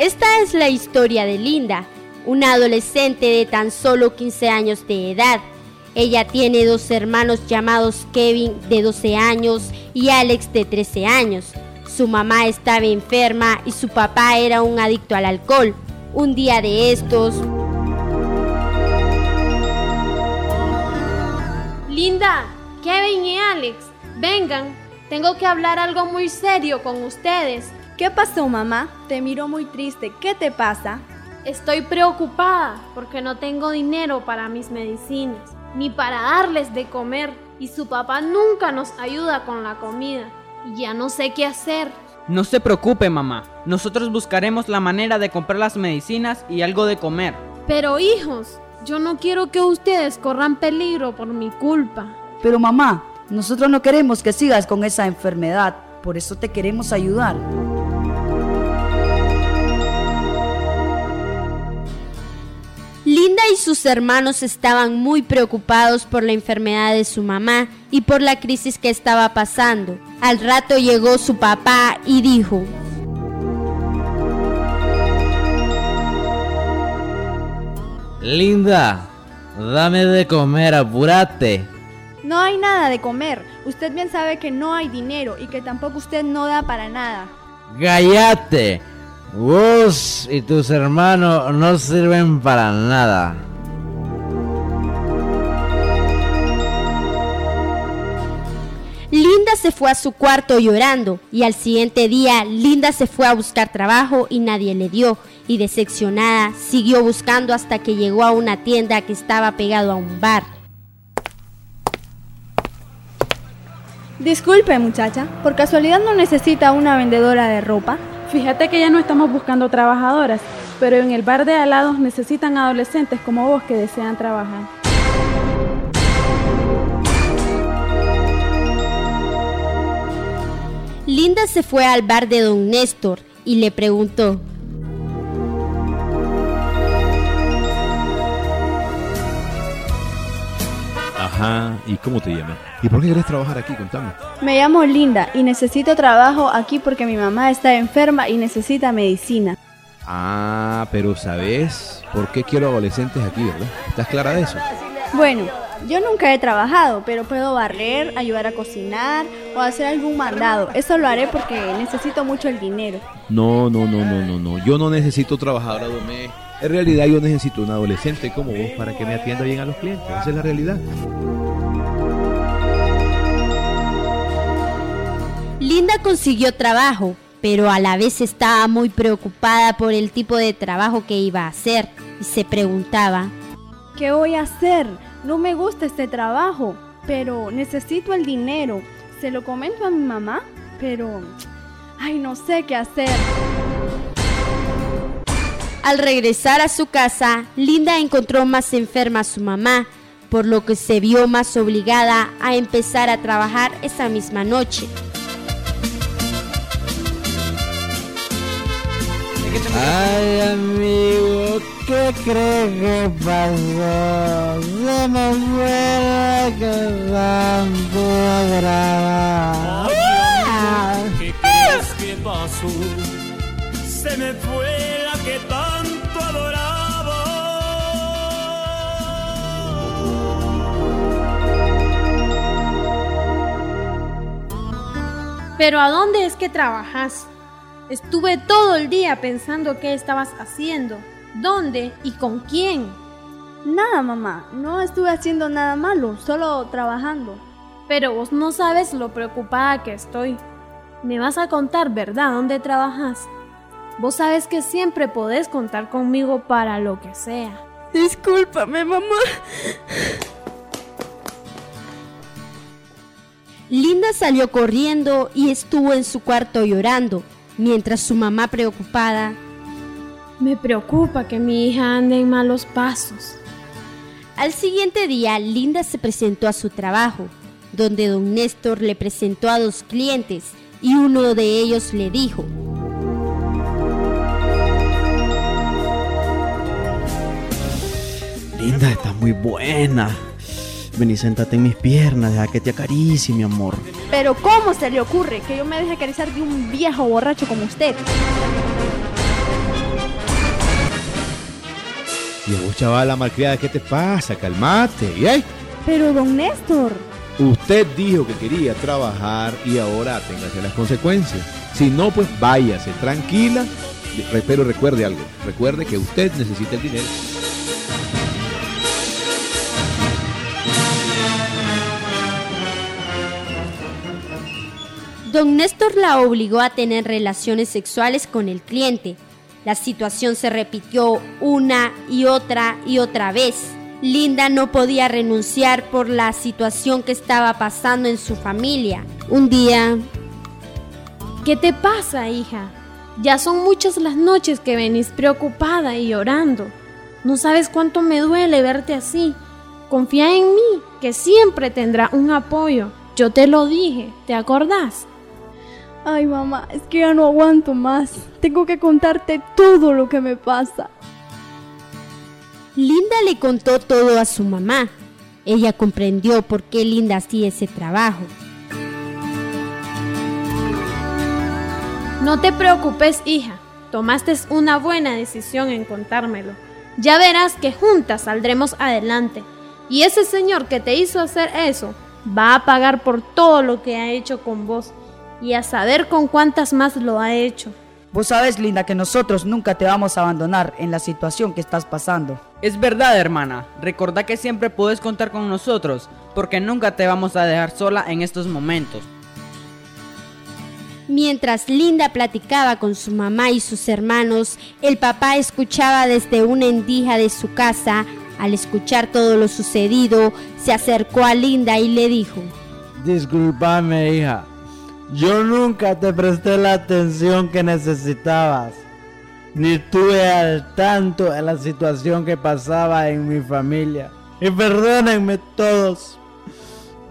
Esta es la historia de Linda, una adolescente de tan solo 15 años de edad. Ella tiene dos hermanos llamados Kevin de 12 años y Alex de 13 años. Su mamá estaba enferma y su papá era un adicto al alcohol. Un día de estos... Linda, Kevin y Alex, vengan. Tengo que hablar algo muy serio con ustedes. ¿Qué pasó, mamá? Te miro muy triste. ¿Qué te pasa? Estoy preocupada porque no tengo dinero para mis medicinas, ni para darles de comer, y su papá nunca nos ayuda con la comida, y ya no sé qué hacer. No se preocupe, mamá. Nosotros buscaremos la manera de comprar las medicinas y algo de comer. Pero hijos, yo no quiero que ustedes corran peligro por mi culpa. Pero mamá, nosotros no queremos que sigas con esa enfermedad, por eso te queremos ayudar. Y sus hermanos estaban muy preocupados por la enfermedad de su mamá y por la crisis que estaba pasando. Al rato llegó su papá y dijo, Linda, dame de comer, apúrate. No hay nada de comer. Usted bien sabe que no hay dinero y que tampoco usted no da para nada. ¡Cállate! Vos y tus hermanos no sirven para nada. Linda se fue a su cuarto llorando y al siguiente día Linda se fue a buscar trabajo y nadie le dio y decepcionada siguió buscando hasta que llegó a una tienda que estaba pegado a un bar. Disculpe muchacha, ¿por casualidad no necesita una vendedora de ropa? Fíjate que ya no estamos buscando trabajadoras, pero en el bar de alados necesitan adolescentes como vos que desean trabajar. Linda se fue al bar de don Néstor y le preguntó, Ajá, ¿y cómo te llamas? ¿Y por qué querés trabajar aquí? Contame. Me llamo Linda y necesito trabajo aquí porque mi mamá está enferma y necesita medicina. Ah, pero ¿sabes por qué quiero adolescentes aquí, verdad? ¿Estás clara de eso? Bueno, yo nunca he trabajado, pero puedo barrer, ayudar a cocinar o hacer algún mandado. Eso lo haré porque necesito mucho el dinero. No, no, no, no, no, no. Yo no necesito trabajadora doméstica. En realidad yo necesito un adolescente como vos para que me atienda bien a los clientes. Esa es la realidad. Linda consiguió trabajo, pero a la vez estaba muy preocupada por el tipo de trabajo que iba a hacer y se preguntaba, ¿qué voy a hacer? No me gusta este trabajo, pero necesito el dinero. Se lo comento a mi mamá, pero... Ay, no sé qué hacer. Al regresar a su casa, Linda encontró más enferma a su mamá, por lo que se vio más obligada a empezar a trabajar esa misma noche. Ay, amigo, ¿qué crees que pasó? Se me fue la que tanto agradaba. ¿Qué crees que pasó? Se me fue la que tanto adoraba. Pero ¿a dónde es que trabajas? Estuve todo el día pensando qué estabas haciendo, dónde y con quién. Nada, mamá, no estuve haciendo nada malo, solo trabajando. Pero vos no sabes lo preocupada que estoy. Me vas a contar, ¿verdad?, dónde trabajas. Vos sabes que siempre podés contar conmigo para lo que sea. Discúlpame, mamá. Linda salió corriendo y estuvo en su cuarto llorando, mientras su mamá preocupada... Me preocupa que mi hija ande en malos pasos. Al siguiente día, Linda se presentó a su trabajo, donde don Néstor le presentó a dos clientes y uno de ellos le dijo, Linda, estás muy buena. Ven y sentate en mis piernas, deja que te acaricie, mi amor. Pero ¿cómo se le ocurre que yo me deje acariciar de un viejo borracho como usted? Y vos, chavala malcriada, ¿qué te pasa? Calmate, ¿eh? Pero, don Néstor. Usted dijo que quería trabajar y ahora téngase las consecuencias. Si no, pues váyase, tranquila. Pero recuerde algo, recuerde que usted necesita el dinero. Don Néstor la obligó a tener relaciones sexuales con el cliente. La situación se repitió una y otra y otra vez. Linda no podía renunciar por la situación que estaba pasando en su familia. Un día, ¿Qué te pasa, hija? Ya son muchas las noches que venís preocupada y llorando. No sabes cuánto me duele verte así. Confía en mí, que siempre tendrá un apoyo. Yo te lo dije, ¿te acordás? Ay mamá, es que ya no aguanto más. Tengo que contarte todo lo que me pasa. Linda le contó todo a su mamá. Ella comprendió por qué Linda hacía ese trabajo. No te preocupes, hija. Tomaste una buena decisión en contármelo. Ya verás que juntas saldremos adelante. Y ese señor que te hizo hacer eso va a pagar por todo lo que ha hecho con vos y a saber con cuántas más lo ha hecho. Vos sabes, Linda, que nosotros nunca te vamos a abandonar en la situación que estás pasando. Es verdad, hermana. Recordá que siempre puedes contar con nosotros, porque nunca te vamos a dejar sola en estos momentos. Mientras Linda platicaba con su mamá y sus hermanos, el papá escuchaba desde una endija de su casa. Al escuchar todo lo sucedido, se acercó a Linda y le dijo, Disculpame, hija. Yo nunca te presté la atención que necesitabas. Ni estuve al tanto de la situación que pasaba en mi familia. Y perdónenme todos.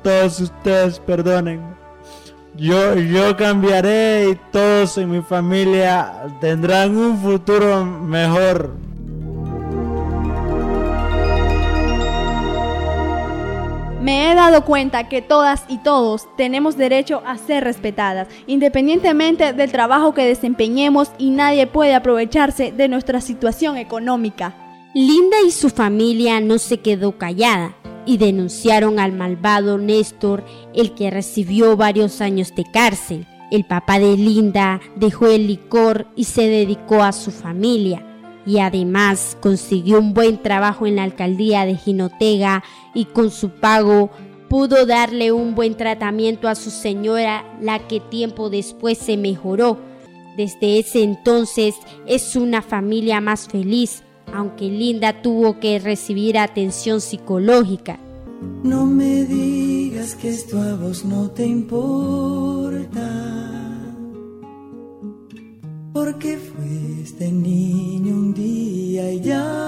Todos ustedes perdónenme. Yo, yo cambiaré y todos en mi familia tendrán un futuro mejor. Me he dado cuenta que todas y todos tenemos derecho a ser respetadas, independientemente del trabajo que desempeñemos y nadie puede aprovecharse de nuestra situación económica. Linda y su familia no se quedó callada y denunciaron al malvado Néstor, el que recibió varios años de cárcel. El papá de Linda dejó el licor y se dedicó a su familia. Y además consiguió un buen trabajo en la alcaldía de Jinotega y con su pago pudo darle un buen tratamiento a su señora, la que tiempo después se mejoró. Desde ese entonces es una familia más feliz, aunque Linda tuvo que recibir atención psicológica. No me digas que esto a vos no te importa, porque fuiste niño un día y ya